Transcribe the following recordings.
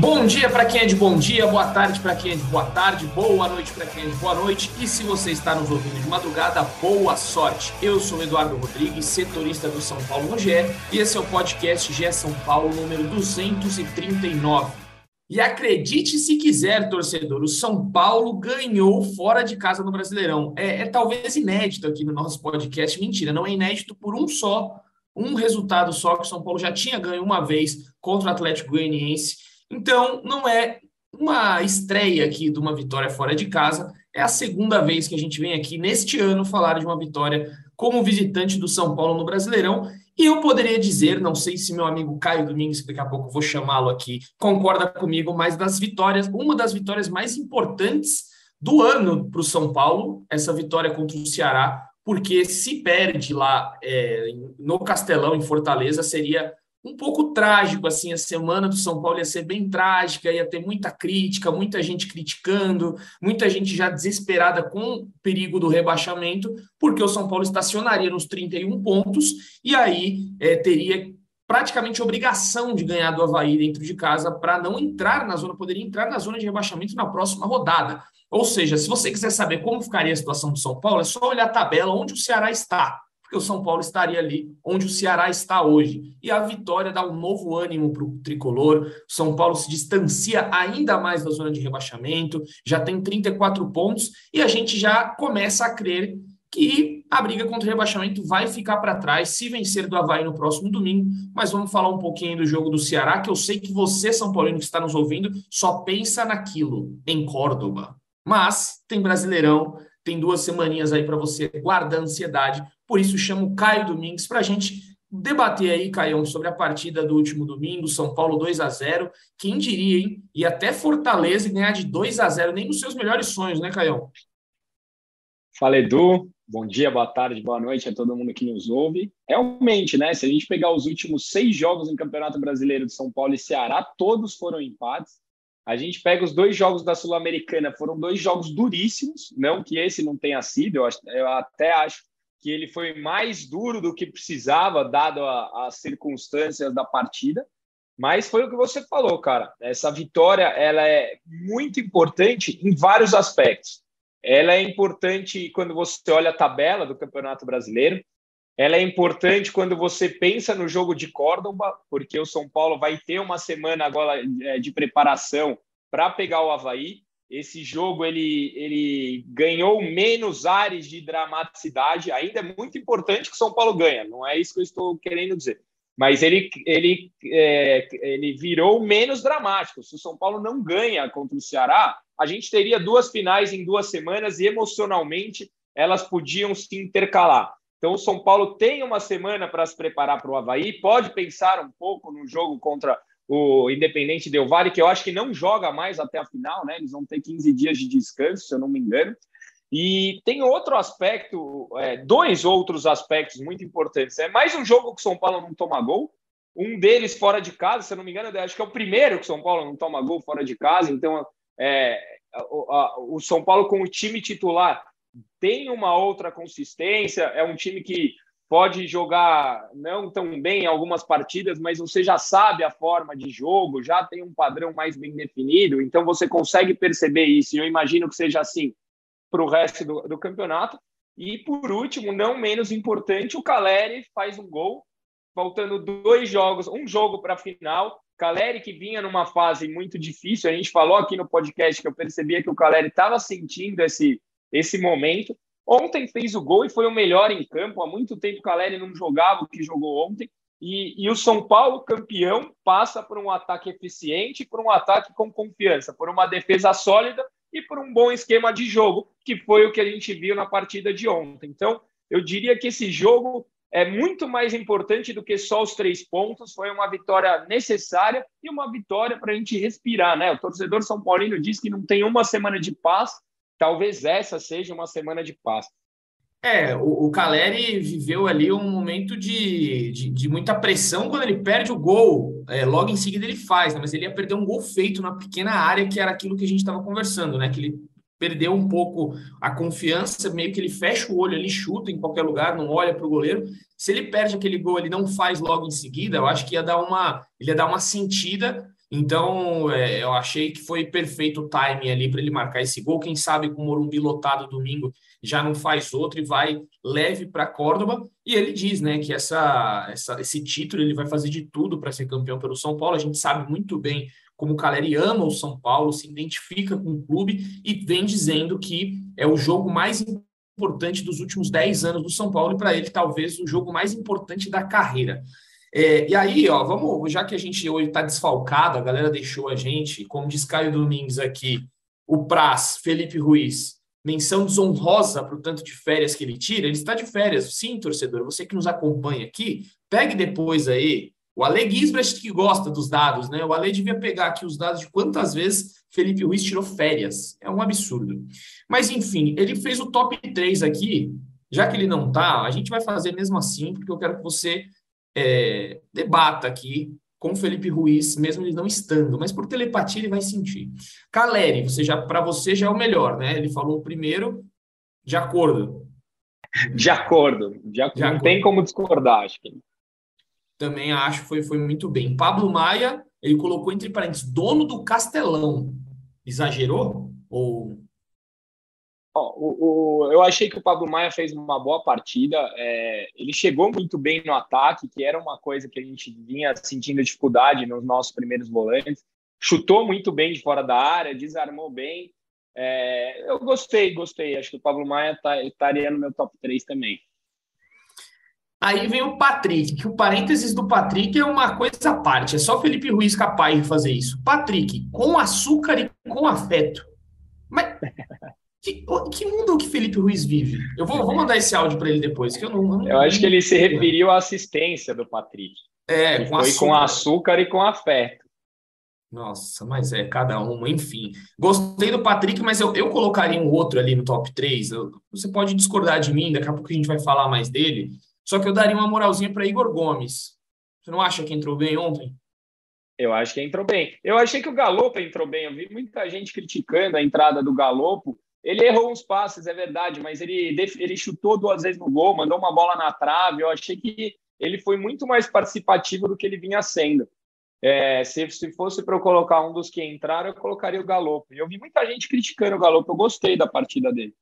Bom dia para quem é de bom dia, boa tarde para quem é de boa tarde, boa noite para quem é de boa noite e se você está nos ouvindo de madrugada, boa sorte. Eu sou Eduardo Rodrigues, setorista do São Paulo no GE e esse é o podcast GE São Paulo número 239. E acredite se quiser, torcedor, o São Paulo ganhou fora de casa no Brasileirão. É, é talvez inédito aqui no nosso podcast. Mentira, não é inédito por um só, um resultado só que o São Paulo já tinha ganho uma vez contra o Atlético Goianiense então, não é uma estreia aqui de uma vitória fora de casa, é a segunda vez que a gente vem aqui neste ano falar de uma vitória como visitante do São Paulo no Brasileirão. E eu poderia dizer, não sei se meu amigo Caio Domingos, que daqui a pouco vou chamá-lo aqui, concorda comigo, mas das vitórias, uma das vitórias mais importantes do ano para o São Paulo, essa vitória contra o Ceará, porque se perde lá é, no Castelão, em Fortaleza, seria um pouco trágico, assim, a semana do São Paulo ia ser bem trágica, ia ter muita crítica, muita gente criticando, muita gente já desesperada com o perigo do rebaixamento, porque o São Paulo estacionaria nos 31 pontos e aí é, teria praticamente obrigação de ganhar do Havaí dentro de casa para não entrar na zona, poderia entrar na zona de rebaixamento na próxima rodada. Ou seja, se você quiser saber como ficaria a situação do São Paulo, é só olhar a tabela onde o Ceará está porque o São Paulo estaria ali onde o Ceará está hoje. E a vitória dá um novo ânimo para o tricolor. O São Paulo se distancia ainda mais da zona de rebaixamento, já tem 34 pontos, e a gente já começa a crer que a briga contra o rebaixamento vai ficar para trás se vencer do Havaí no próximo domingo. Mas vamos falar um pouquinho do jogo do Ceará, que eu sei que você, São Paulino, que está nos ouvindo, só pensa naquilo, em Córdoba. Mas tem Brasileirão, tem duas semaninhas aí para você guardar ansiedade. Por isso, chamo o Caio Domingues para a gente debater aí, Caio, sobre a partida do último domingo, São Paulo 2 a 0 Quem diria, hein? E até Fortaleza ganhar de 2 a 0 nem nos seus melhores sonhos, né, Caio? Fala, Edu. Bom dia, boa tarde, boa noite a todo mundo que nos ouve. Realmente, né? Se a gente pegar os últimos seis jogos no Campeonato Brasileiro de São Paulo e Ceará, todos foram empates. A gente pega os dois jogos da Sul-Americana, foram dois jogos duríssimos, não que esse não tenha sido, eu, acho, eu até acho que ele foi mais duro do que precisava, dado as circunstâncias da partida. Mas foi o que você falou, cara. Essa vitória ela é muito importante em vários aspectos. Ela é importante quando você olha a tabela do Campeonato Brasileiro. Ela é importante quando você pensa no jogo de Córdoba, porque o São Paulo vai ter uma semana agora é, de preparação para pegar o Havaí. Esse jogo ele, ele ganhou menos ares de dramaticidade. Ainda é muito importante que o São Paulo ganha, não é isso que eu estou querendo dizer. Mas ele, ele, é, ele virou menos dramático. Se o São Paulo não ganha contra o Ceará, a gente teria duas finais em duas semanas e emocionalmente elas podiam se intercalar. Então, o São Paulo tem uma semana para se preparar para o Havaí, pode pensar um pouco no jogo contra o Independente Del Valle, que eu acho que não joga mais até a final, né? Eles vão ter 15 dias de descanso, se eu não me engano. E tem outro aspecto, é, dois outros aspectos muito importantes. É mais um jogo que o São Paulo não toma gol, um deles fora de casa, se eu não me engano, acho que é o primeiro que o São Paulo não toma gol fora de casa. Então, é, o, a, o São Paulo com o time titular tem uma outra consistência, é um time que pode jogar não tão bem em algumas partidas, mas você já sabe a forma de jogo, já tem um padrão mais bem definido, então você consegue perceber isso. E eu imagino que seja assim para o resto do, do, campeonato. E por último, não menos importante, o Caleri faz um gol, faltando dois jogos, um jogo para a final. Caleri que vinha numa fase muito difícil, a gente falou aqui no podcast que eu percebia que o Caleri estava sentindo esse esse momento. Ontem fez o gol e foi o melhor em campo. Há muito tempo o Caleri não jogava o que jogou ontem. E, e, o São Paulo, campeão, passa por um ataque eficiente, por um ataque com confiança, por uma defesa sólida e por um bom esquema de jogo, que foi o que a gente viu na partida de ontem. Então, eu diria que esse jogo é muito mais importante do que só os três pontos. Foi uma vitória necessária e uma vitória para a gente respirar, né? O torcedor São Paulino diz que não tem uma semana de paz. Talvez essa seja uma semana de paz. É, o, o Caleri viveu ali um momento de, de, de muita pressão quando ele perde o gol. É, logo em seguida ele faz, né? mas ele ia perder um gol feito na pequena área, que era aquilo que a gente estava conversando, né? Que ele perdeu um pouco a confiança, meio que ele fecha o olho ali, chuta em qualquer lugar, não olha para o goleiro. Se ele perde aquele gol, ele não faz logo em seguida, eu acho que ia dar uma, ele ia dar uma sentida. Então, é, eu achei que foi perfeito o timing ali para ele marcar esse gol. Quem sabe com o Morumbi lotado domingo já não faz outro e vai leve para Córdoba. E ele diz, né, que essa, essa, esse título ele vai fazer de tudo para ser campeão pelo São Paulo. A gente sabe muito bem como o Caleri ama o São Paulo, se identifica com o clube e vem dizendo que é o jogo mais importante dos últimos 10 anos do São Paulo e para ele talvez o jogo mais importante da carreira. É, e aí, ó, vamos, já que a gente hoje está desfalcado, a galera deixou a gente, como diz Caio Domingues aqui, o Praz, Felipe Ruiz, menção desonrosa para o tanto de férias que ele tira, ele está de férias. Sim, torcedor, você que nos acompanha aqui, pegue depois aí o Ale Gisbrecht que gosta dos dados, né? O Ale devia pegar aqui os dados de quantas vezes Felipe Ruiz tirou férias. É um absurdo. Mas, enfim, ele fez o top 3 aqui. Já que ele não tá, a gente vai fazer mesmo assim, porque eu quero que você é, debata aqui com Felipe Ruiz, mesmo ele não estando, mas por telepatia ele vai sentir. Caleri, você já para você já é o melhor, né? Ele falou o primeiro, de acordo. De acordo, de, de não acordo. tem como discordar, acho que também acho que foi, foi muito bem. Pablo Maia, ele colocou entre parênteses, dono do Castelão. Exagerou? Ou. O, o, eu achei que o Pablo Maia fez uma boa partida. É, ele chegou muito bem no ataque, que era uma coisa que a gente vinha sentindo dificuldade nos nossos primeiros volantes. Chutou muito bem de fora da área, desarmou bem. É, eu gostei, gostei. Acho que o Pablo Maia tá, estaria no meu top 3 também. Aí vem o Patrick, que o parênteses do Patrick é uma coisa à parte. É só Felipe Ruiz capaz de fazer isso. Patrick, com açúcar e com afeto. Mas que, que mundo que Felipe Ruiz vive? Eu vou, vou mandar esse áudio para ele depois, que eu não, não, Eu acho que ele se referiu à assistência do Patrick. É, com foi açúcar. com açúcar e com afeto. Nossa, mas é cada um, enfim. Gostei do Patrick, mas eu, eu colocaria um outro ali no top 3. Eu, você pode discordar de mim, daqui a pouco a gente vai falar mais dele. Só que eu daria uma moralzinha para Igor Gomes. Você não acha que entrou bem ontem? Eu acho que entrou bem. Eu achei que o Galopo entrou bem. Eu vi muita gente criticando a entrada do Galopo. Ele errou uns passes, é verdade, mas ele, ele chutou duas vezes no gol, mandou uma bola na trave. Eu achei que ele foi muito mais participativo do que ele vinha sendo. É, se, se fosse para eu colocar um dos que entraram, eu colocaria o Galopo. Eu vi muita gente criticando o Galopo. Eu gostei da partida dele.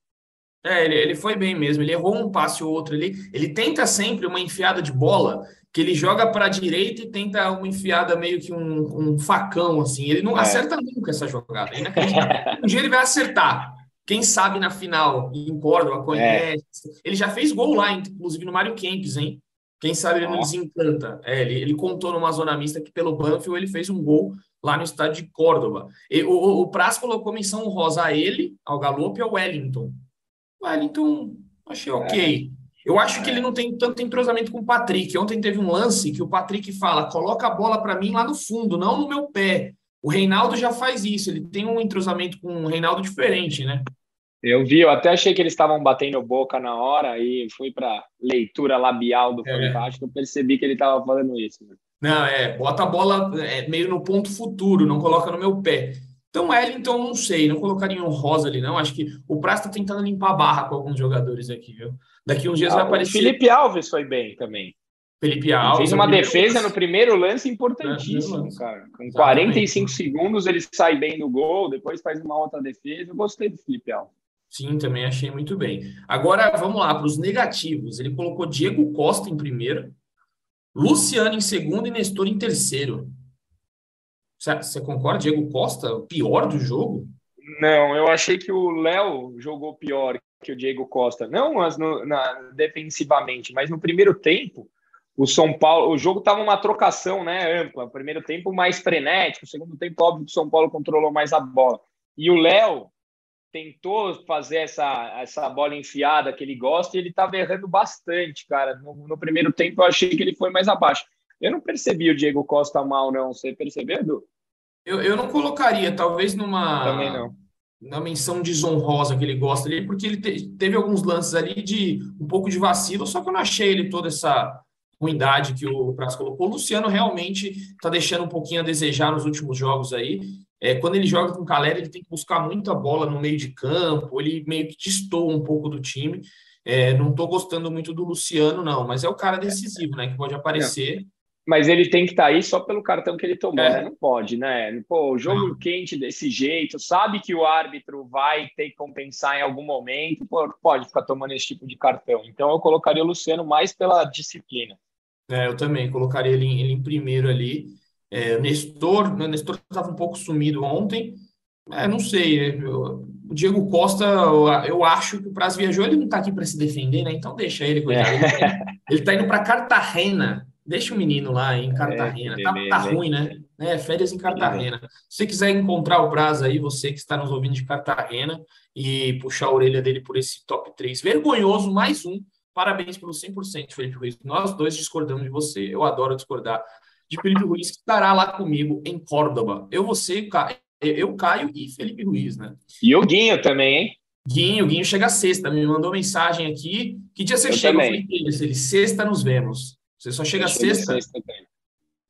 É, ele, ele foi bem mesmo. Ele errou um passe ou outro ali. Ele tenta sempre uma enfiada de bola que ele joga para a direita e tenta uma enfiada meio que um, um facão assim. Ele não é. acerta nunca essa jogada. É um dia ele vai acertar. Quem sabe na final em Córdoba conhece. É. Ele já fez gol lá, inclusive no Mário Kempis, hein? Quem sabe ele não desencanta. É, ele, ele contou numa zona mista que pelo Banfield ele fez um gol lá no estádio de Córdoba. E, o, o, Praz colocou menção rosa a ele, ao Galope e ao Wellington. Wellington, achei ok. Eu acho que ele não tem tanto entrosamento com o Patrick. Ontem teve um lance que o Patrick fala: coloca a bola para mim lá no fundo, não no meu pé. O Reinaldo já faz isso, ele tem um entrosamento com o Reinaldo diferente, né? Eu vi, eu até achei que eles estavam batendo boca na hora e fui para leitura labial do é. Fantástico, eu percebi que ele estava falando isso. Né? Não, é, bota a bola é, meio no ponto futuro, não coloca no meu pé. Então, Wellington, não sei, não colocaria um rosa ali, não. Acho que o Praça está tentando limpar a barra com alguns jogadores aqui, viu? Daqui uns dias ah, vai aparecer. Felipe Alves foi bem também. Felipe Alves. Fez uma defesa lance. no primeiro lance importantíssimo, cara. Com 45 segundos ele sai bem no gol, depois faz uma outra defesa. Eu gostei do Felipe Alves. Sim, também achei muito bem. Agora vamos lá para os negativos. Ele colocou Diego Costa em primeiro, Luciano em segundo e Nestor em terceiro. Você concorda, Diego Costa, o pior do jogo? Não, eu achei que o Léo jogou pior que o Diego Costa. Não mas no, na, defensivamente, mas no primeiro tempo, o São Paulo, o jogo estava uma trocação né, ampla. Primeiro tempo mais frenético, o segundo tempo, óbvio que o São Paulo controlou mais a bola. E o Léo tentou fazer essa, essa bola enfiada que ele gosta e ele estava errando bastante, cara. No, no, primeiro tempo eu achei que ele foi mais abaixo. Eu não percebi o Diego Costa mal, não. Você percebeu, Edu? Eu, eu não colocaria, talvez numa. Também não. Na menção desonrosa que ele gosta ali, porque ele te, teve alguns lances ali de um pouco de vacilo, só que eu não achei ele toda essa ruindade que o Prazo colocou. O Luciano realmente está deixando um pouquinho a desejar nos últimos jogos aí. É, quando ele joga com o ele tem que buscar muita bola no meio de campo, ele meio que destoa um pouco do time. É, não estou gostando muito do Luciano, não, mas é o cara decisivo, né? Que pode aparecer. Mas ele tem que estar tá aí só pelo cartão que ele tomou, é. né? Não pode, né? Pô, o jogo não. quente desse jeito, sabe que o árbitro vai ter que compensar em algum momento, pô, pode ficar tomando esse tipo de cartão. Então eu colocaria o Luciano mais pela disciplina. É, eu também colocaria ele em, ele em primeiro ali. É, Nestor, o Nestor estava um pouco sumido ontem. É, não sei. Eu, o Diego Costa, eu, eu, acho que o Praz viajou, ele não está aqui para se defender, né? Então deixa ele, coitado. É. Ele está indo para Cartagena. Deixa o menino lá em Cartagena. É, tá, tá ruim, né? É, férias em Cartagena. Se você quiser encontrar o Praz aí, você que está nos ouvindo de Cartagena, e puxar a orelha dele por esse top 3 vergonhoso, mais um. Parabéns pelo 100%, Felipe Ruiz. Nós dois discordamos de você. Eu adoro discordar de Felipe Ruiz, que estará lá comigo em Córdoba. Eu, você, eu, Caio e Felipe Ruiz, né? E o Guinho também, hein? Guinho, Guinho chega sexta, me mandou mensagem aqui. Que dia você eu chega? Também. Falei, ele, sexta nos vemos. Você só chega sexta? sexta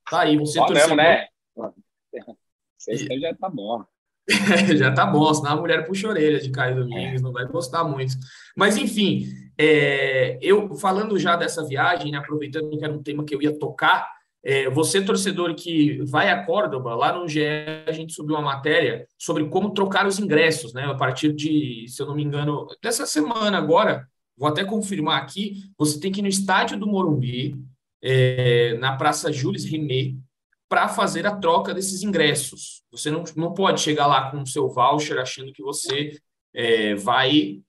tá aí, você torcedor. Mesmo, né? Sexta já tá bom. já tá bom, senão a mulher puxa a orelha de Caio Domingos, é. não vai gostar muito. Mas, enfim, é, eu falando já dessa viagem, né, aproveitando que era um tema que eu ia tocar, é, você, torcedor que vai a Córdoba, lá no GE a gente subiu uma matéria sobre como trocar os ingressos, né? A partir de, se eu não me engano, dessa semana agora, vou até confirmar aqui, você tem que ir no estádio do Morumbi, é, na Praça Jules Rimet, para fazer a troca desses ingressos. Você não, não pode chegar lá com o seu voucher achando que você é, vai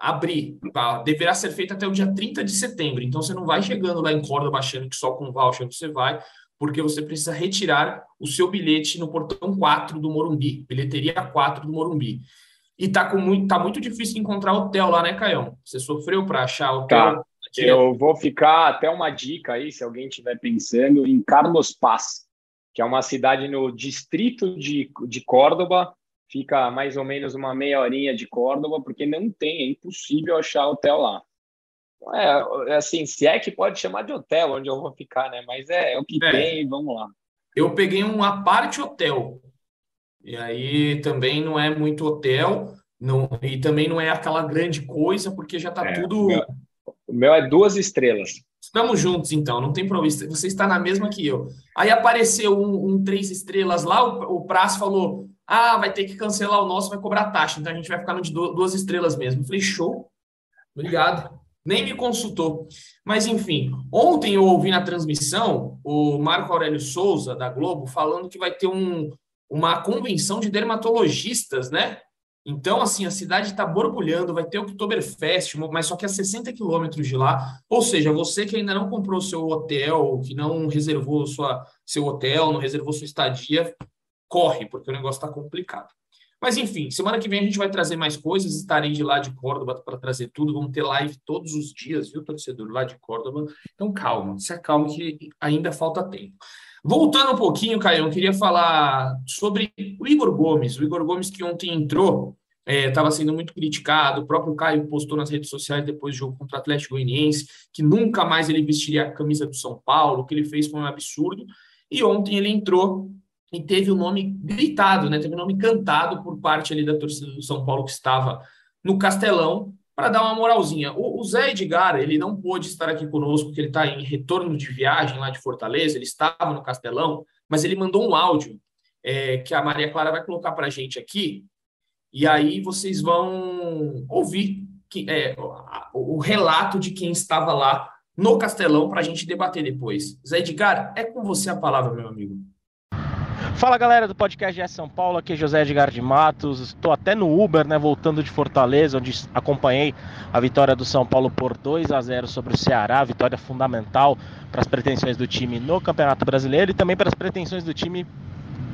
abrir. Tá? Deverá ser feito até o dia 30 de setembro. Então, você não vai chegando lá em Córdoba achando que só com voucher você vai, porque você precisa retirar o seu bilhete no portão 4 do Morumbi, bilheteria 4 do Morumbi. E tá, com muito, tá muito difícil encontrar hotel lá, né, Caião? Você sofreu para achar hotel? Tá. Eu vou ficar até uma dica aí, se alguém estiver pensando, em Carlos Paz, que é uma cidade no distrito de, de Córdoba, fica mais ou menos uma meia horinha de Córdoba, porque não tem, é impossível achar hotel lá. É, é, assim, se é que pode chamar de hotel onde eu vou ficar, né? Mas é, é o que é. tem, vamos lá. Eu peguei um aparte hotel. E aí também não é muito hotel, não, e também não é aquela grande coisa, porque já está é, tudo. O meu, o meu é duas estrelas. Estamos juntos, então, não tem problema. Você está na mesma que eu. Aí apareceu um, um três estrelas lá, o, o Praz falou: ah, vai ter que cancelar o nosso, vai cobrar taxa, então a gente vai ficar no de duas estrelas mesmo. Eu falei, show, obrigado. Nem me consultou. Mas, enfim, ontem eu ouvi na transmissão o Marco Aurélio Souza, da Globo, falando que vai ter um, uma convenção de dermatologistas, né? Então, assim, a cidade está borbulhando, vai ter Oktoberfest, mas só que a 60 quilômetros de lá. Ou seja, você que ainda não comprou seu hotel, que não reservou sua, seu hotel, não reservou sua estadia, corre, porque o negócio está complicado. Mas enfim, semana que vem a gente vai trazer mais coisas. Estarei de lá de Córdoba para trazer tudo. Vamos ter live todos os dias, viu, torcedor, lá de Córdoba. Então calma, se acalme que ainda falta tempo. Voltando um pouquinho, Caio, eu queria falar sobre o Igor Gomes. O Igor Gomes que ontem entrou, estava é, sendo muito criticado. O próprio Caio postou nas redes sociais depois do jogo contra o Atlético Goianiense que nunca mais ele vestiria a camisa do São Paulo, o que ele fez foi um absurdo. E ontem ele entrou e teve o nome gritado, né? Teve o nome cantado por parte ali da torcida do São Paulo que estava no Castelão para dar uma moralzinha. O, o, Zé Edgar, ele não pôde estar aqui conosco, porque ele está em retorno de viagem lá de Fortaleza, ele estava no Castelão, mas ele mandou um áudio é, que a Maria Clara vai colocar para a gente aqui, e aí vocês vão ouvir que, é, o, o relato de quem estava lá no Castelão para a gente debater depois. Zé Edgar, é com você a palavra, meu amigo. Fala galera do podcast GE São Paulo, aqui é José Edgar de Matos. Estou até no Uber, né, voltando de Fortaleza, onde acompanhei a vitória do São Paulo por 2 a 0 sobre o Ceará, vitória fundamental para as pretensões do time no Campeonato Brasileiro e também para as pretensões do time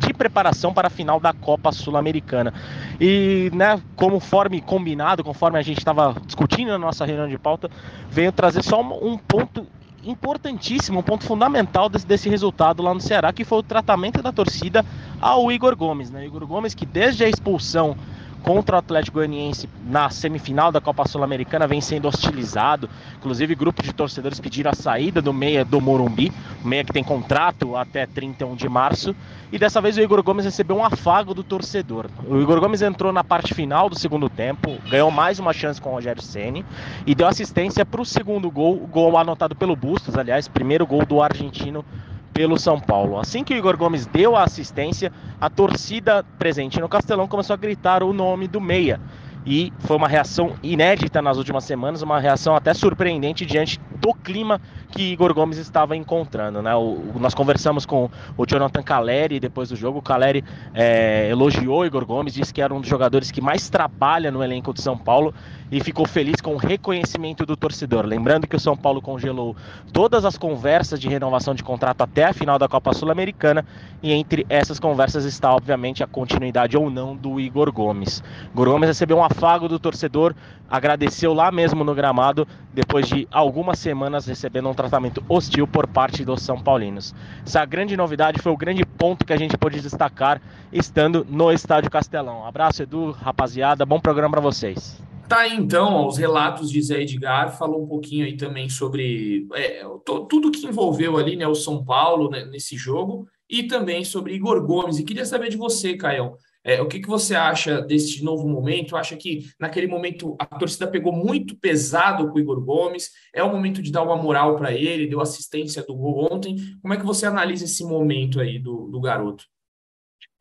de preparação para a final da Copa Sul-Americana. E, né, conforme combinado, conforme a gente estava discutindo na nossa reunião de pauta, veio trazer só um ponto importantíssimo, um ponto fundamental desse, desse, resultado lá no Ceará, que foi o tratamento da torcida ao Igor Gomes. Né? Igor Gomes que desde a expulsão contra o Atlético Goianiense na semifinal da Copa Sul-Americana vem sendo hostilizado. Inclusive, grupos de torcedores pediram a saída do meia do Morumbi, meia que tem contrato até 31 de março. E dessa vez o Igor Gomes recebeu um afago do torcedor. O Igor Gomes entrou na parte final do segundo tempo, ganhou mais uma chance com o Rogério Ceni e deu assistência para o segundo gol, gol anotado pelo Bustos, aliás, primeiro gol do argentino pelo São Paulo. Assim que o Igor Gomes deu a assistência, a torcida presente no Castelão começou a gritar o nome do Meia. E foi uma reação inédita nas últimas semanas, uma reação até surpreendente diante do clima que Igor Gomes estava encontrando. Né? O, nós conversamos com o Jonathan Caleri depois do jogo. O Caleri é, elogiou Igor Gomes, disse que era um dos jogadores que mais trabalha no elenco de São Paulo e ficou feliz com o reconhecimento do torcedor. Lembrando que o São Paulo congelou todas as conversas de renovação de contrato até a final da Copa Sul-Americana e entre essas conversas está, obviamente, a continuidade ou não do Igor Gomes. Igor Gomes recebeu um afago do torcedor, agradeceu lá mesmo no gramado, depois de algumas semanas recebendo um tratamento hostil por parte dos São Paulinos. Essa grande novidade foi o grande ponto que a gente pôde destacar estando no Estádio Castelão. Abraço, Edu, rapaziada, bom programa para vocês. Tá aí, então, os relatos de Zé Edgar, falou um pouquinho aí também sobre é, tudo que envolveu ali, né, o São Paulo né, nesse jogo, e também sobre Igor Gomes. E queria saber de você, Caio, é, o que, que você acha deste novo momento? Acha que naquele momento a torcida pegou muito pesado com o Igor Gomes? É o momento de dar uma moral para ele, deu assistência do gol ontem. Como é que você analisa esse momento aí do, do garoto?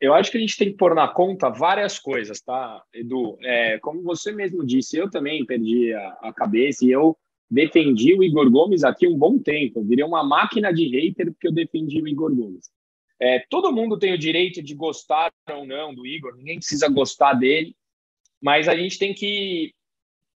Eu acho que a gente tem que pôr na conta várias coisas, tá, Edu? É, como você mesmo disse, eu também perdi a, a, cabeça e eu defendi o Igor Gomes aqui um bom tempo. Eu virei uma máquina de hater porque eu defendi o Igor Gomes. É, todo mundo tem o direito de gostar ou não do Igor, ninguém precisa gostar dele, mas a gente tem que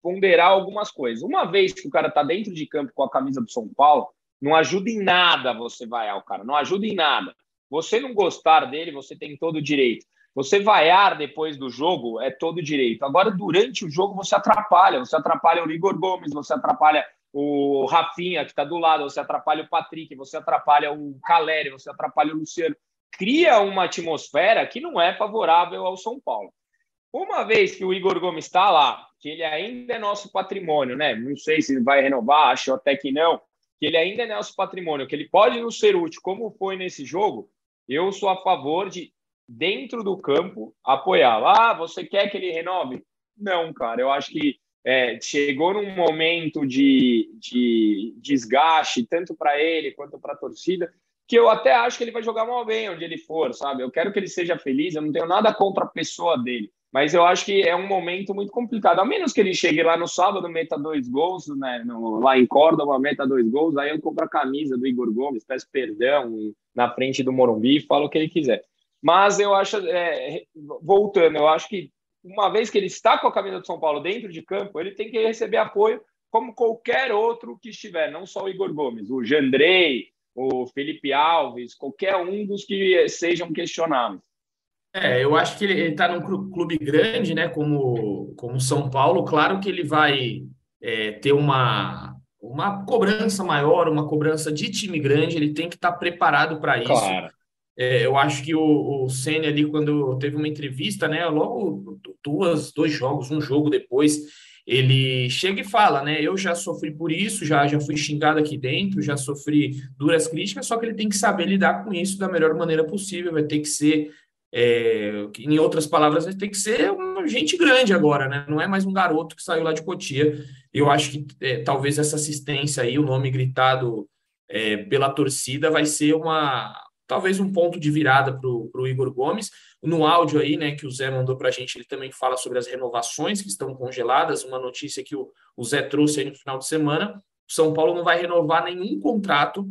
ponderar algumas coisas. Uma vez que o cara está dentro de campo com a camisa do São Paulo, não ajuda em nada você vaiar o cara, não ajuda em nada. Você não gostar dele, você tem todo o direito. Você vaiar depois do jogo é todo direito. Agora, durante o jogo, você atrapalha. Você atrapalha o Igor Gomes, você atrapalha o Rafinha, que está do lado, você atrapalha o Patrick, você atrapalha o Caleri, você atrapalha o Luciano. Cria uma atmosfera que não é favorável ao São Paulo. Uma vez que o Igor Gomes está lá, que ele ainda é nosso patrimônio, né? Não sei se vai renovar, acho até que não, que ele ainda é nosso patrimônio, que ele pode nos ser útil, como foi nesse jogo, eu sou a favor de, dentro do campo, apoiá-lo. Ah, você quer que ele renove? Não, cara. Eu acho que é, chegou num momento de, de desgaste, tanto para ele quanto para a torcida, que eu até acho que ele vai jogar mal bem onde ele for, sabe? Eu quero que ele seja feliz, eu não tenho nada contra a pessoa dele. Mas eu acho que é um momento muito complicado. A menos que ele chegue lá no sábado, meta dois gols, né? No, lá em Córdoba, meta dois gols, aí eu compro a camisa do Igor Gomes, peço perdão na frente do Morumbi, falo o que ele quiser. Mas eu acho, é, voltando, eu acho que uma vez que ele está com a camisa do São Paulo dentro de campo, ele tem que receber apoio como qualquer outro que estiver, não só o Igor Gomes, o Jandrei, o Felipe Alves, qualquer um dos que sejam questionáveis. É, eu acho que ele está num clube grande, né, como, como São Paulo, claro que ele vai é, ter uma, uma cobrança maior, uma cobrança de time grande, ele tem que estar tá preparado para isso. Claro. É, eu acho que o, o Senna ali, quando teve uma entrevista, né, logo duas, dois jogos, um jogo depois, ele chega e fala, né, eu já sofri por isso, já, já fui xingado aqui dentro, já sofri duras críticas, só que ele tem que saber lidar com isso da melhor maneira possível, vai ter que ser é, em outras palavras, tem que ser uma gente grande agora, né? Não é mais um garoto que saiu lá de Cotia. Eu acho que é, talvez essa assistência aí, o nome gritado é, pela torcida, vai ser uma talvez um ponto de virada para o Igor Gomes. No áudio aí, né, que o Zé mandou para a gente, ele também fala sobre as renovações que estão congeladas, uma notícia que o, o Zé trouxe aí no final de semana. O São Paulo não vai renovar nenhum contrato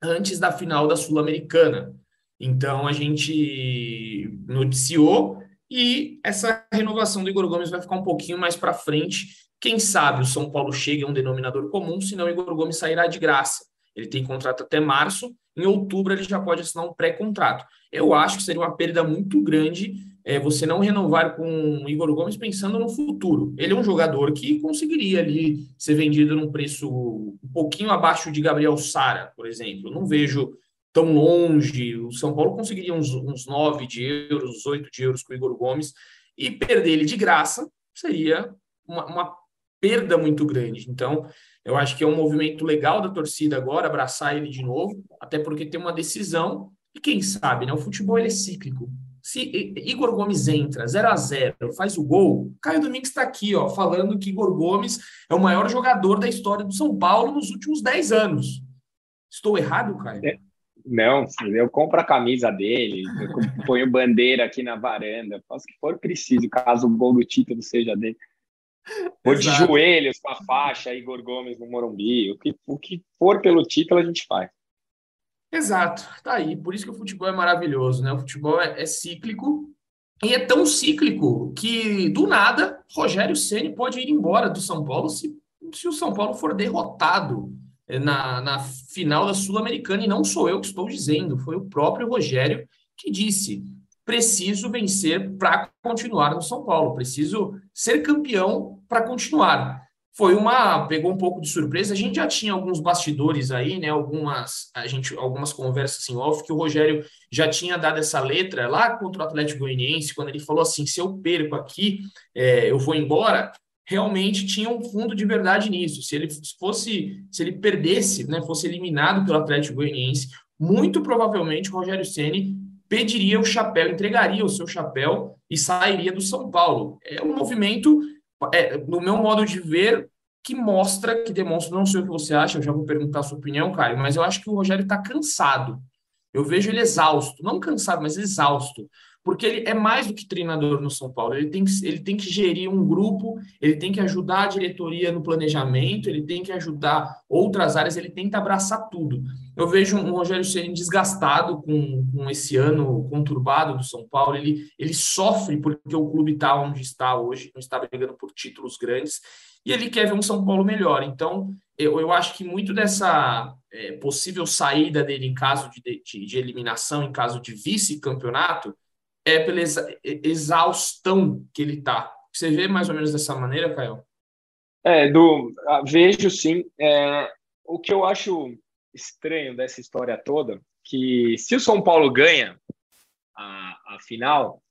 antes da final da Sul-Americana. Então a gente noticiou e essa renovação do Igor Gomes vai ficar um pouquinho mais para frente. Quem sabe o São Paulo chega a um denominador comum, senão o Igor Gomes sairá de graça. Ele tem contrato até março, em outubro ele já pode assinar um pré-contrato. Eu acho que seria uma perda muito grande é, você não renovar com o Igor Gomes pensando no futuro. Ele é um jogador que conseguiria ali ser vendido num preço um pouquinho abaixo de Gabriel Sara, por exemplo. Não vejo tão longe. O São Paulo conseguiria uns, uns 9 de euros, 8 de euros com o Igor Gomes e perder ele de graça seria uma, uma perda muito grande. Então, eu acho que é um movimento legal da torcida agora abraçar ele de novo, até porque tem uma decisão e quem sabe, né? O futebol é cíclico. Se Igor Gomes entra 0 a 0 faz o gol, Caio Domingues está aqui, ó, falando que Igor Gomes é o maior jogador da história do São Paulo nos últimos 10 anos. Estou errado, Caio? É, não, eu compro a camisa dele, eu ponho bandeira aqui na varanda, faço o que for preciso, caso o gol do título seja dele. Vou de joelhos com a faixa, Igor Gomes no Morumbi, o que, o que for pelo título a gente faz. Exato, tá aí. Por isso que o futebol é maravilhoso, né? O futebol é, é cíclico e é tão cíclico que, do nada, Rogério Ceni pode ir embora do São Paulo se, se o São Paulo for derrotado é, na, na final da Sul-Americana. E não sou eu que estou dizendo, foi o próprio Rogério que disse: preciso vencer para continuar no São Paulo, preciso ser campeão para continuar foi uma pegou um pouco de surpresa. A gente já tinha alguns bastidores aí, né? Algumas a gente algumas conversas em off que o Rogério já tinha dado essa letra lá contra o Atlético Goianiense quando ele falou assim: se eu perco aqui, é, eu vou embora. Realmente tinha um fundo de verdade nisso. Se ele fosse, se ele perdesse, né, fosse eliminado pelo Atlético Goianiense, muito provavelmente o Rogério Ceni pediria o chapéu, entregaria o seu chapéu e sairia do São Paulo. É um movimento é, no meu modo de ver, que mostra, que demonstra, não sei o que você acha, eu já vou perguntar a sua opinião, Caio, mas eu acho que o Rogério está cansado. Eu vejo ele exausto, não cansado, mas exausto porque ele é mais do que treinador no São Paulo. Ele tem que, ele tem que gerir um grupo, ele tem que ajudar a diretoria no planejamento, ele tem que ajudar outras áreas, ele tenta abraçar tudo. Eu vejo um Rogério Ceni desgastado com, com esse ano conturbado do São Paulo. Ele, ele sofre porque o clube está onde está hoje, não está brigando por títulos grandes, e ele quer ver um São Paulo melhor. Então, eu, eu acho que muito dessa é, possível saída dele em caso de, de, de eliminação, em caso de vice-campeonato, é pela exaustão que ele está. Você vê mais ou menos dessa maneira, Caio? É, do, vejo sim. É, o que eu acho estranho dessa história toda, que se o São Paulo ganha a, a final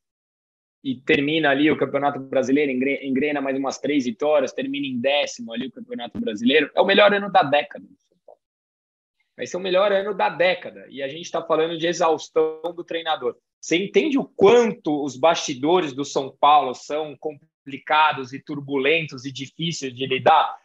e termina ali o Campeonato Brasileiro, engrena mais umas três vitórias, termina em décimo ali o Campeonato Brasileiro, é o melhor ano da década. Vai ser o melhor ano da década. E a gente está falando de exaustão do treinador. Você entende o quanto os bastidores do São Paulo são complicados e turbulentos e difíceis de lidar?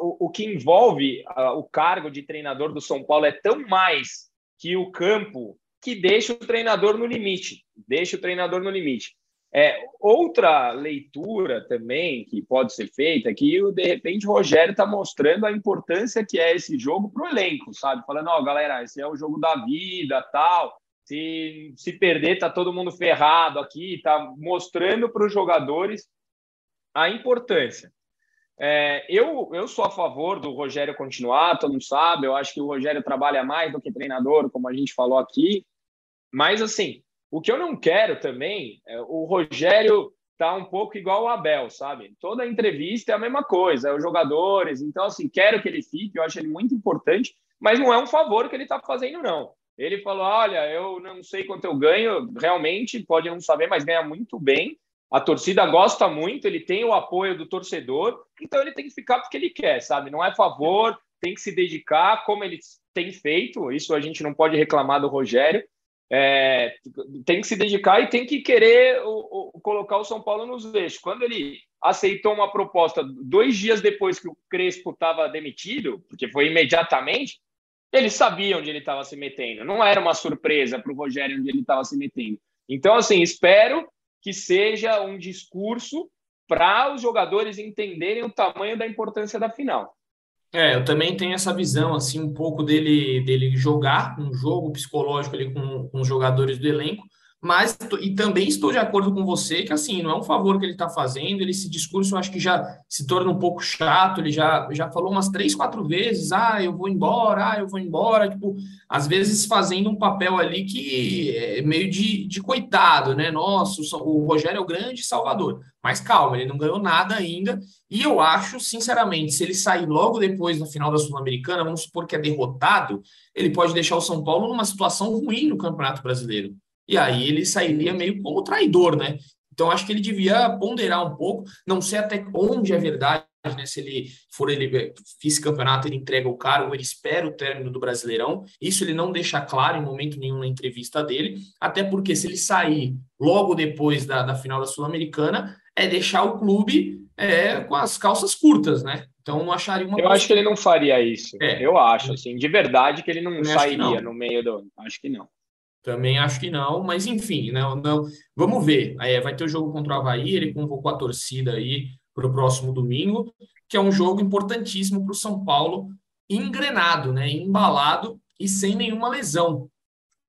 o, que envolve o cargo de treinador do São Paulo é tão mais que o campo que deixa o treinador no limite. Deixa o treinador no limite. É, outra leitura também que pode ser feita é que, de repente, o Rogério está mostrando a importância que é esse jogo para o elenco, sabe? Falando, ó, oh, galera, esse é o jogo da vida, tal. Se, se perder, tá todo mundo ferrado aqui, tá mostrando para os jogadores a importância. É, eu, eu sou a favor do Rogério continuar, todo mundo sabe, eu acho que o Rogério trabalha mais do que treinador, como a gente falou aqui, mas assim, o que eu não quero também, é, o Rogério tá um pouco igual o Abel, sabe? Toda entrevista é a mesma coisa, é os jogadores, então assim, quero que ele fique, eu acho ele muito importante, mas não é um favor que ele está fazendo, não. Ele falou: Olha, eu não sei quanto eu ganho, realmente, pode não saber, mas ganha muito bem. A torcida gosta muito, ele tem o apoio do torcedor, então ele tem que ficar porque ele quer, sabe? Não é favor, tem que se dedicar, como ele tem feito, isso a gente não pode reclamar do Rogério. É, tem que se dedicar e tem que querer o, o, colocar o São Paulo nos eixos. Quando ele aceitou uma proposta dois dias depois que o Crespo estava demitido, porque foi imediatamente, ele sabia onde ele estava se metendo. Não era uma surpresa para o Rogério onde ele estava se metendo. Então, assim, espero que seja um discurso para os jogadores entenderem o tamanho da importância da final. É, eu também tenho essa visão, assim, um pouco dele, dele jogar um jogo psicológico ali com, com os jogadores do elenco, Mas e também estou de acordo com você que assim não é um favor que ele está fazendo. Ele, esse discurso eu acho que já se torna um pouco chato. Ele já, já falou umas três, quatro vezes: ah, eu vou embora, ah, eu vou embora. Tipo, às vezes fazendo um papel ali que é meio de, de coitado, né? Nossa, o, o Rogério é o grande salvador. Mas calma, ele não ganhou nada ainda. E eu acho, sinceramente, se ele sair logo depois da final da Sul-Americana, vamos supor que é derrotado, ele pode deixar o São Paulo numa situação ruim no Campeonato Brasileiro e aí ele sairia meio como traidor, né? Então acho que ele devia ponderar um pouco, não sei até onde é verdade, né? Se ele for ele vice-campeonato, ele entrega o cargo, ele espera o término do Brasileirão. Isso ele não deixa claro em momento nenhum na entrevista dele, até porque se ele sair logo depois da, da final da Sul-Americana, é deixar o clube é, com as calças curtas, né? Então acharia uma. Eu acho que ele não faria isso. É. Eu acho, assim, de verdade, que ele não sairia não. no meio do. Acho que não. Também acho que não, mas enfim, não, né, não, vamos ver. É, vai ter o jogo contra o Havaí, ele convocou a torcida aí para o próximo domingo, que é um jogo importantíssimo para o São Paulo, engrenado, né, embalado e sem nenhuma lesão.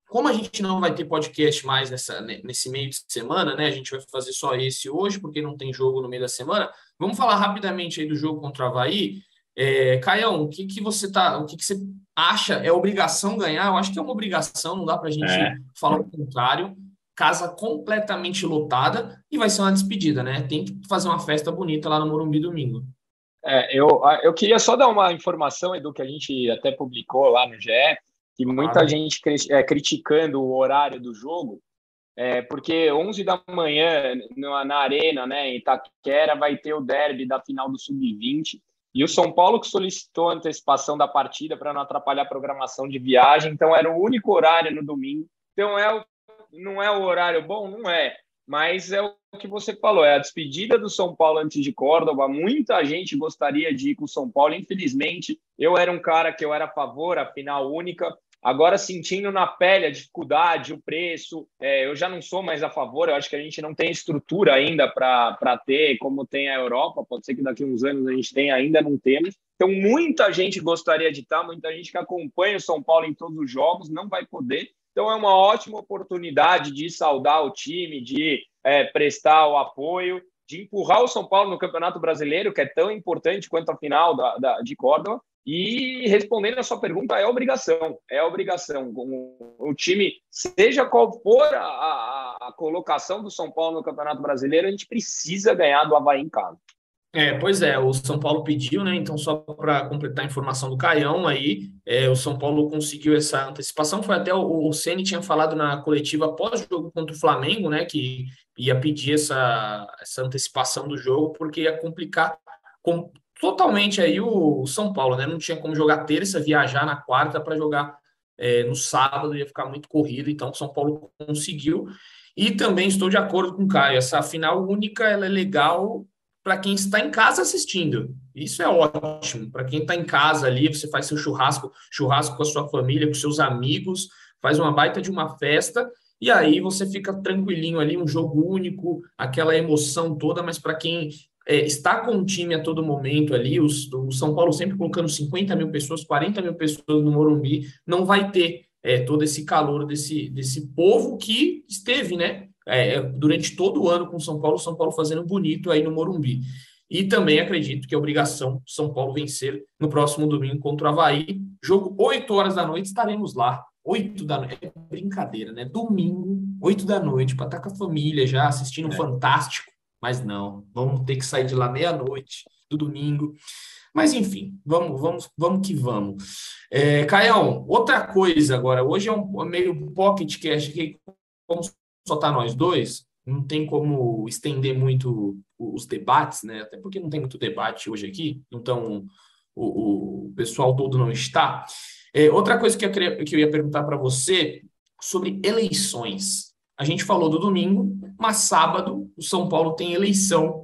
Como a gente não vai ter podcast mais nessa, nesse meio de semana, né? A gente vai fazer só esse hoje, porque não tem jogo no meio da semana. Vamos falar rapidamente aí do jogo contra o Havaí. É, Caião, o que, que você tá, o que, que você acha? É obrigação ganhar? Eu acho que é uma obrigação, não dá para a gente é. falar o contrário. Casa completamente lotada e vai ser uma despedida, né? Tem que fazer uma festa bonita lá no Morumbi domingo. É, eu, eu queria só dar uma informação, Edu, que a gente até publicou lá no GE, que muita gente é, criticando o horário do jogo, é, porque 11 da manhã na, na Arena, né, em Itaquera, vai ter o derby da final do Sub-20 e o São Paulo que solicitou antecipação da partida para não atrapalhar a programação de viagem, então era o único horário no domingo. Então é não é o horário bom, não é, mas é o que você falou, é a despedida do São Paulo antes de Córdoba. Muita gente gostaria de ir com o São Paulo, infelizmente. Eu era um cara que eu era a favor, a final única. Agora, sentindo na pele a dificuldade, o preço, é, eu já não sou mais a favor. Eu acho que a gente não tem estrutura ainda para ter, como tem a Europa. Pode ser que daqui a uns anos a gente tenha, ainda não temos. Então, muita gente gostaria de estar, muita gente que acompanha o São Paulo em todos os jogos não vai poder. Então, é uma ótima oportunidade de saudar o time, de é, prestar o apoio, de empurrar o São Paulo no Campeonato Brasileiro, que é tão importante quanto a final da, da de Córdoba. E respondendo a sua pergunta, é obrigação, é obrigação. O, time, seja qual for a, a, a, colocação do São Paulo no Campeonato Brasileiro, a gente precisa ganhar do Havaí em casa. É, pois é, o São Paulo pediu, né? Então, só para completar a informação do Caião aí, é, o São Paulo conseguiu essa antecipação. Foi até o, o Ceni tinha falado na coletiva após o jogo contra o Flamengo, né? Que ia pedir essa, essa antecipação do jogo, porque ia complicar com, totalmente aí o São Paulo, né? Não tinha como jogar terça, viajar na quarta para jogar é, no sábado, ia ficar muito corrido, então o São Paulo conseguiu. E também estou de acordo com o Caio, essa final única ela é legal para quem está em casa assistindo. Isso é ótimo. Para quem está em casa ali, você faz seu churrasco, churrasco com a sua família, com seus amigos, faz uma baita de uma festa e aí você fica tranquilinho ali, um jogo único, aquela emoção toda, mas para quem é, está com o time a todo momento ali, os, o São Paulo sempre colocando 50 mil pessoas, 40 mil pessoas no Morumbi, não vai ter é, todo esse calor desse, desse povo que esteve, né, é, durante todo o ano com São Paulo, São Paulo fazendo bonito aí no Morumbi. E também acredito que é obrigação São Paulo vencer no próximo domingo contra o Havaí. Jogo 8 horas da noite, estaremos lá. 8 da noite. É brincadeira, né? Domingo, 8 da noite, para estar com a família já, assistindo é. Fantástico. Mas não, vamos ter que sair de lá meia-noite do domingo. Mas enfim, vamos, vamos, vamos que vamos. É, Caião, outra coisa agora, hoje é um meio pocket cash aqui, como só tá nós dois, não tem como estender muito os debates, né? Até porque não tem muito debate hoje aqui, então o, o pessoal todo não está. É, outra coisa que eu, queria, que eu ia perguntar para você sobre eleições. A gente falou do domingo, mas sábado o São Paulo tem eleição.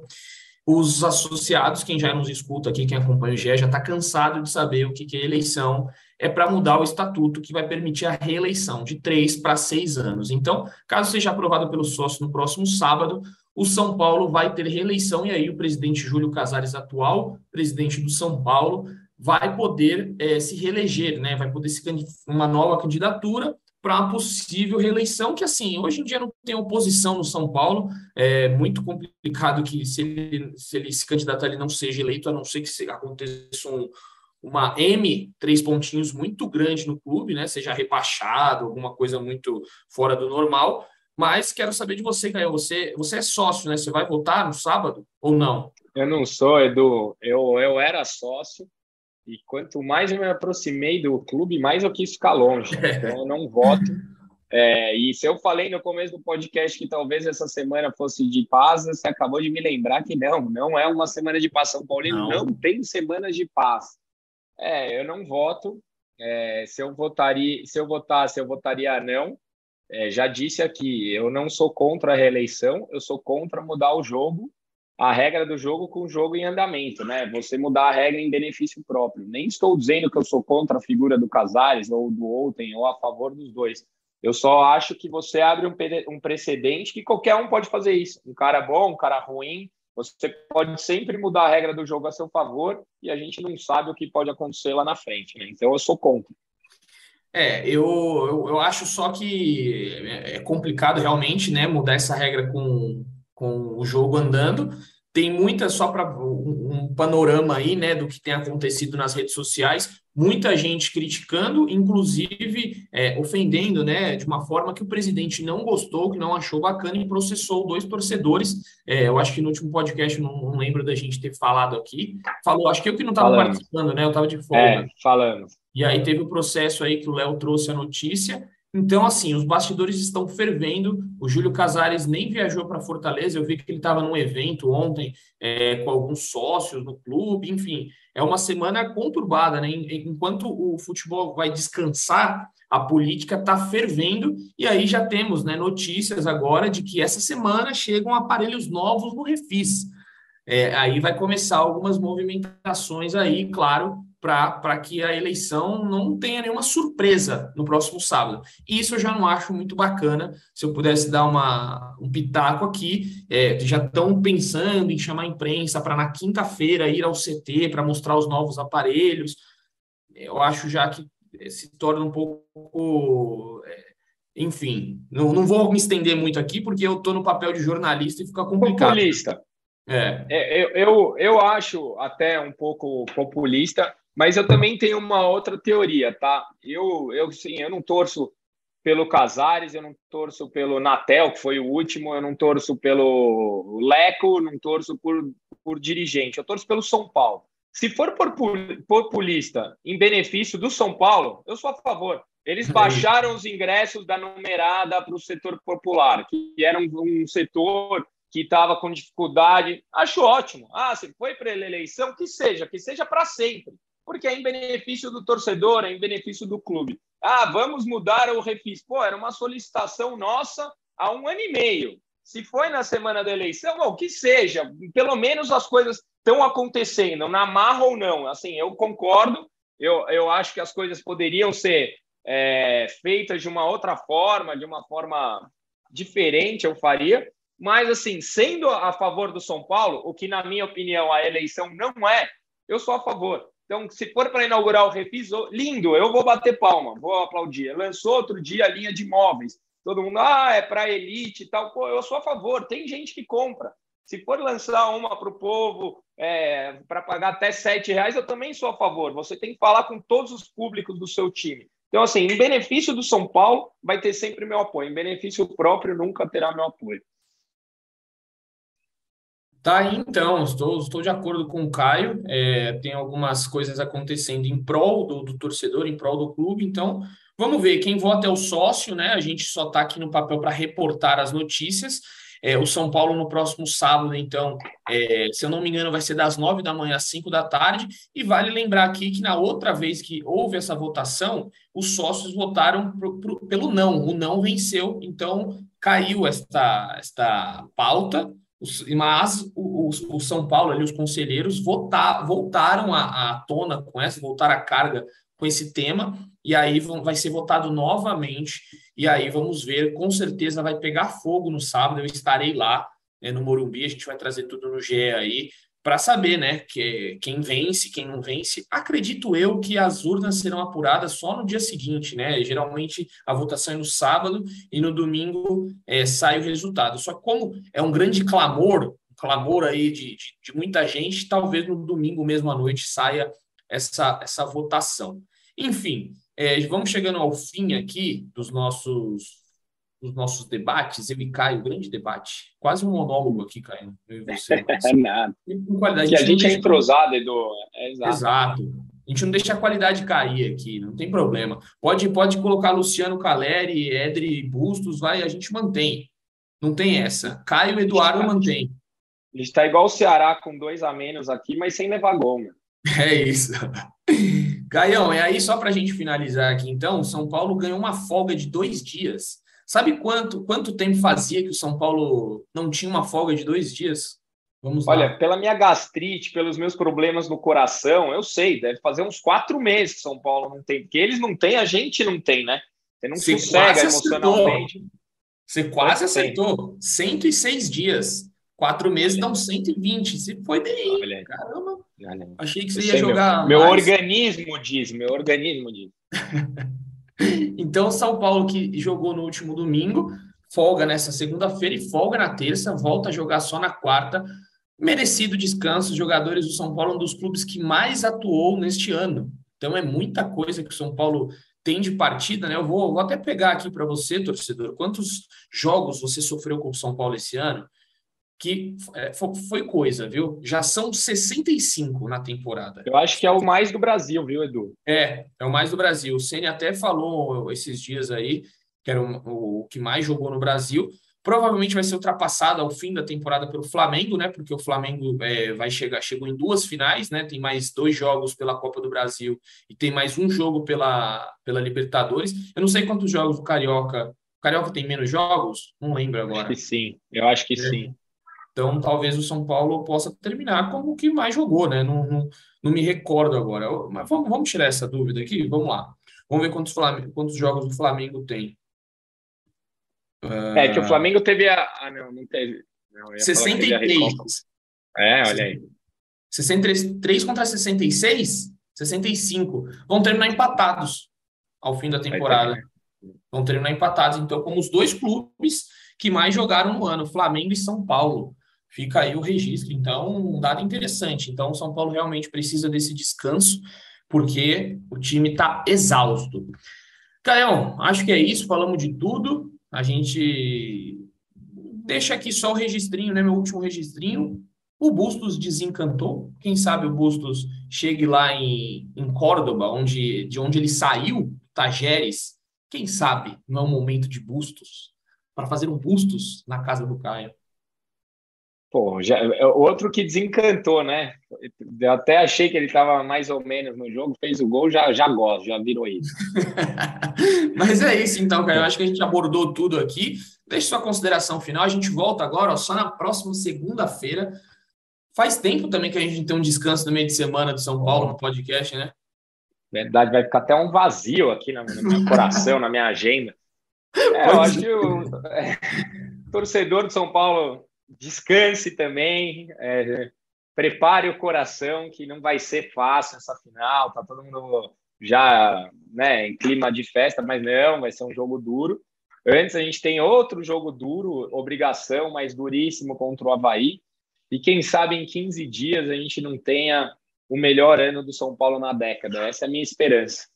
Os associados, quem já nos escuta aqui, quem acompanha o GE, já está cansado de saber o que, que é eleição. É para mudar o estatuto que vai permitir a reeleição de três para seis anos. Então, caso seja aprovado pelo sócio no próximo sábado, o São Paulo vai ter reeleição e aí o presidente Júlio Casares, atual presidente do São Paulo, vai poder é, se reeleger, né? Vai poder se uma nova candidatura para uma possível reeleição, que assim, hoje em dia não tem oposição no São Paulo, é muito complicado que se ele se, ele se candidatar ele não seja eleito, a não ser que aconteça um, uma M, três pontinhos muito grande no clube, né? Seja rebaixado, alguma coisa muito fora do normal. Mas quero saber de você, Caio. Você, você é sócio, né? Você vai votar no sábado ou não? Eu não sou, Edu. Eu, eu era sócio. E quanto mais eu me aproximei do clube, mais eu quis ficar longe. Então eu não voto. É, e se eu falei no começo do podcast que talvez essa semana fosse de paz, você acabou de me lembrar que não, não é uma semana de paz. São Paulino não, não tem semanas de paz. É, eu não voto. É, se eu votaria, se eu votasse, eu votaria não. É, já disse aqui, eu não sou contra a reeleição, eu sou contra mudar o jogo, a regra do jogo com o jogo em andamento, né? Você mudar a regra em benefício próprio. Nem estou dizendo que eu sou contra a figura do Casares ou do Outen ou a favor dos dois. Eu só acho que você abre um precedente que qualquer um pode fazer isso. Um cara bom, um cara ruim, você pode sempre mudar a regra do jogo a seu favor e a gente não sabe o que pode acontecer lá na frente. Né? Então eu sou contra. É, eu, eu, eu, acho só que é complicado realmente né, mudar essa regra com, com o jogo andando. Tem muita, só para um, um, panorama aí né, do que tem acontecido nas redes sociais, muita gente criticando, inclusive é, ofendendo, né, de uma forma que o presidente não gostou, que não achou bacana e processou dois torcedores. É, eu acho que no último podcast, não, não, lembro da gente ter falado aqui, falou, acho que eu que não estava participando, né, eu estava de folga. É, falando. E aí teve o processo aí que o Léo trouxe a notícia, então, assim, os bastidores estão fervendo. O Júlio Casares nem viajou para Fortaleza. Eu vi que ele estava num evento ontem é, com alguns sócios no clube. Enfim, é uma semana conturbada, né? Enquanto o futebol vai descansar, a política está fervendo. E aí já temos né, notícias agora de que essa semana chegam aparelhos novos no Refis. É, aí vai começar algumas movimentações aí, claro, para que a eleição não tenha nenhuma surpresa no próximo sábado. E isso eu já não acho muito bacana. Se eu pudesse dar uma, um pitaco aqui, é, já estão pensando em chamar a imprensa para na quinta-feira ir ao CT para mostrar os novos aparelhos. Eu acho já que se torna um pouco. É, enfim, não, não vou me estender muito aqui, porque eu estou no papel de jornalista e fica complicado. Populista. É. é eu, eu, eu acho até um pouco populista mas eu também tenho uma outra teoria, tá? Eu, eu sim, eu não torço pelo Casares, eu não torço pelo Natel, que foi o último, eu não torço pelo Leco, não torço por, por dirigente, eu torço pelo São Paulo. Se for por populista em benefício do São Paulo, eu sou a favor. Eles baixaram os ingressos da numerada para o setor popular, que era um, um setor que estava com dificuldade. Acho ótimo. Ah, se foi para eleição, que seja, que seja para sempre porque é em benefício do torcedor, é em benefício do clube. Ah, vamos mudar o refis. Pô, era uma solicitação nossa há um ano e meio. Se foi na semana da eleição, bom, que seja, pelo menos as coisas estão acontecendo, na marra ou não. Assim, eu concordo, eu, eu acho que as coisas poderiam ser é, feitas de uma outra forma, de uma forma diferente, eu faria. Mas, assim, sendo a favor do São Paulo, o que, na minha opinião, a eleição não é, eu sou a favor. Então, se for para inaugurar o Refis, lindo, eu vou bater palma, vou aplaudir. Lançou outro dia a linha de imóveis. Todo mundo, ah, é para elite e tal. Pô, eu sou a favor, tem gente que compra. Se for lançar uma para o povo é, para pagar até sete reais, eu também sou a favor. Você tem que falar com todos os públicos do seu time. Então, assim, em benefício do São Paulo, vai ter sempre meu apoio. Em benefício próprio, nunca terá meu apoio. Tá então, estou, estou de acordo com o Caio, é, tem algumas coisas acontecendo em prol do, do, torcedor, em prol do clube, então vamos ver, quem vota é o sócio, né? A gente só está aqui no papel para reportar as notícias. É, o São Paulo no próximo sábado, então, é, se eu não me engano, vai ser das nove da manhã às cinco da tarde. E vale lembrar aqui que na outra vez que houve essa votação, os sócios votaram pro, pro, pelo não. O não venceu, então caiu esta, esta pauta mas o, o, o, São Paulo, ali, os conselheiros, votar, voltaram à, tona com essa, voltaram à carga com esse tema, e aí vão, vai ser votado novamente, e aí vamos ver, com certeza vai pegar fogo no sábado, eu estarei lá né, no Morumbi, a gente vai trazer tudo no GE aí, para saber, né, que quem vence, quem não vence. Acredito eu que as urnas serão apuradas só no dia seguinte, né? Geralmente a votação é no sábado e no domingo é, sai o resultado. Só que como é um grande clamor, clamor aí de, de, de muita gente, talvez no domingo mesmo à noite saia essa, essa votação. Enfim, é, vamos chegando ao fim aqui dos nossos dos nossos debates, eu e Caio, grande debate, quase um monólogo aqui, Caio, eu e você. É nada. Com qualidade, a gente, a gente é entrosado, Edu. É exato. exato. A gente não deixa a qualidade cair aqui, não tem problema. Pode, pode colocar Luciano Caleri, Edri Bustos, vai, a gente mantém. Não tem essa. Caio Eduardo mantém. A gente está igual o Ceará com dois a menos aqui, mas sem levar gol, meu. É isso. Caião, e aí só para a gente finalizar aqui, então, São Paulo ganhou uma folga de dois dias Sabe quanto, quanto tempo fazia que o São Paulo não tinha uma folga de dois dias? Vamos Olha, lá. pela minha gastrite, pelos meus problemas no coração, eu sei, deve fazer uns quatro meses que São Paulo não tem, porque eles não têm, a gente não tem, né? Você não Você sossega emocionalmente. Acertou. Você quase acertou. 106 dias. Quatro meses dão 120. Se foi bem. Olha Caramba. Olha Achei que você ia jogar. Meu, meu organismo diz, meu organismo diz. Então, São Paulo que jogou no último domingo, folga nessa segunda-feira e folga na terça, volta a jogar só na quarta. Merecido descanso, os jogadores do São Paulo, um dos clubes que mais atuou neste ano. Então, é muita coisa que o São Paulo tem de partida, né? Eu vou, vou até pegar aqui para você, torcedor, quantos jogos você sofreu com o São Paulo esse ano? Que é, foi coisa, viu? Já são 65 na temporada. Eu acho que é o mais do Brasil, viu, Edu? É, é o mais do Brasil. O Ceni até falou esses dias aí que era o, o, que mais jogou no Brasil. Provavelmente vai ser ultrapassado ao fim da temporada pelo Flamengo, né? Porque o Flamengo é, vai chegar, chegou em duas finais, né? Tem mais dois jogos pela Copa do Brasil e tem mais um jogo pela, pela Libertadores. Eu não sei quantos jogos o Carioca. O Carioca tem menos jogos? Não lembro agora. Acho que sim, eu acho que é. sim. Então, talvez o São Paulo possa terminar como o que mais jogou, né? Não, não, não me recordo agora. Mas vamos, vamos tirar essa dúvida aqui? Vamos lá. Vamos ver quantos, Flamengo, quantos jogos o Flamengo tem. Uh... É que o ah, Flamengo teve a. Ah, não, não teve. Não, 63. É, olha aí. 63 contra 66? 65. Vão terminar empatados ao fim da temporada. Vão terminar empatados. Então, como os dois clubes que mais jogaram no ano, Flamengo e São Paulo. Fica aí o registro. Então, um dado interessante. Então, o São Paulo realmente precisa desse descanso, porque o time está exausto. Caião, acho que é isso. Falamos de tudo. A gente deixa aqui só o registrinho, né? Meu último registrinho. O Bustos desencantou. Quem sabe o Bustos chegue lá em, em Córdoba, onde, de onde ele saiu, Tajeres. Quem sabe não é um momento de Bustos para fazer um bustos na casa do Caio. Pô, já, é outro que desencantou, né? Eu até achei que ele estava mais ou menos no jogo, fez o gol, já, já gosto, já virou isso. Mas é isso então, Caio. Eu acho que a gente abordou tudo aqui. Deixe sua consideração final. A gente volta agora ó, só na próxima segunda-feira. Faz tempo também que a gente tem um descanso no meio de semana de São Paulo no podcast, né? Verdade, vai ficar até um vazio aqui no meu coração, na minha agenda. É, eu acho que o é, torcedor de São Paulo descanse também, é, prepare o coração, que não vai ser fácil essa final, tá todo mundo já né, em clima de festa, mas não, vai ser um jogo duro. Antes a gente tem outro jogo duro, obrigação, mas duríssimo contra o Havaí. E quem sabe em 15 dias a gente não tenha o melhor ano do São Paulo na década. Essa é a minha esperança.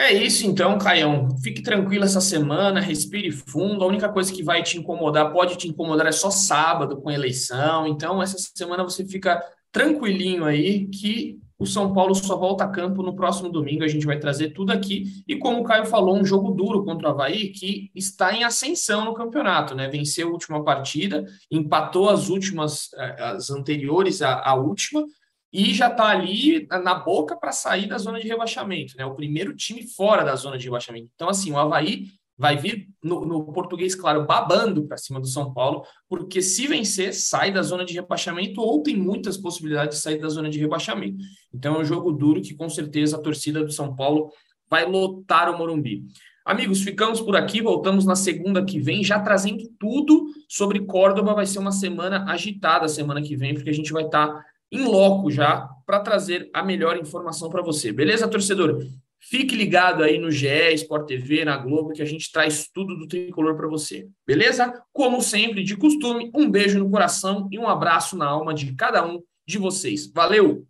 É isso então, Caião. Fique tranquilo essa semana, respire fundo. A única coisa que vai te incomodar, pode te incomodar, é só sábado com eleição. Então, essa semana você fica tranquilinho aí que o São Paulo só volta a campo no próximo domingo. A gente vai trazer tudo aqui. E como o Caio falou, um jogo duro contra o Havaí que está em ascensão no campeonato, né? Venceu a última partida, empatou as últimas, eh, as anteriores à, à última e já está ali na boca para sair da zona de rebaixamento, né? O primeiro time fora da zona de rebaixamento. Então, assim, o Havaí vai vir, no, no português, claro, babando para cima do São Paulo, porque se vencer, sai da zona de rebaixamento ou tem muitas possibilidades de sair da zona de rebaixamento. Então, é um jogo duro que, com certeza, a torcida do São Paulo vai lotar o Morumbi. Amigos, ficamos por aqui, voltamos na segunda que vem, já trazendo tudo sobre Córdoba. Vai ser uma semana agitada semana que vem, porque a gente vai estar tá em loco já para trazer a melhor informação para você. Beleza, torcedor? Fique ligado aí no GE, Sport TV, na Globo, que a gente traz tudo do tricolor para você. Beleza? Como sempre, de costume, um beijo no coração e um abraço na alma de cada um de vocês. Valeu!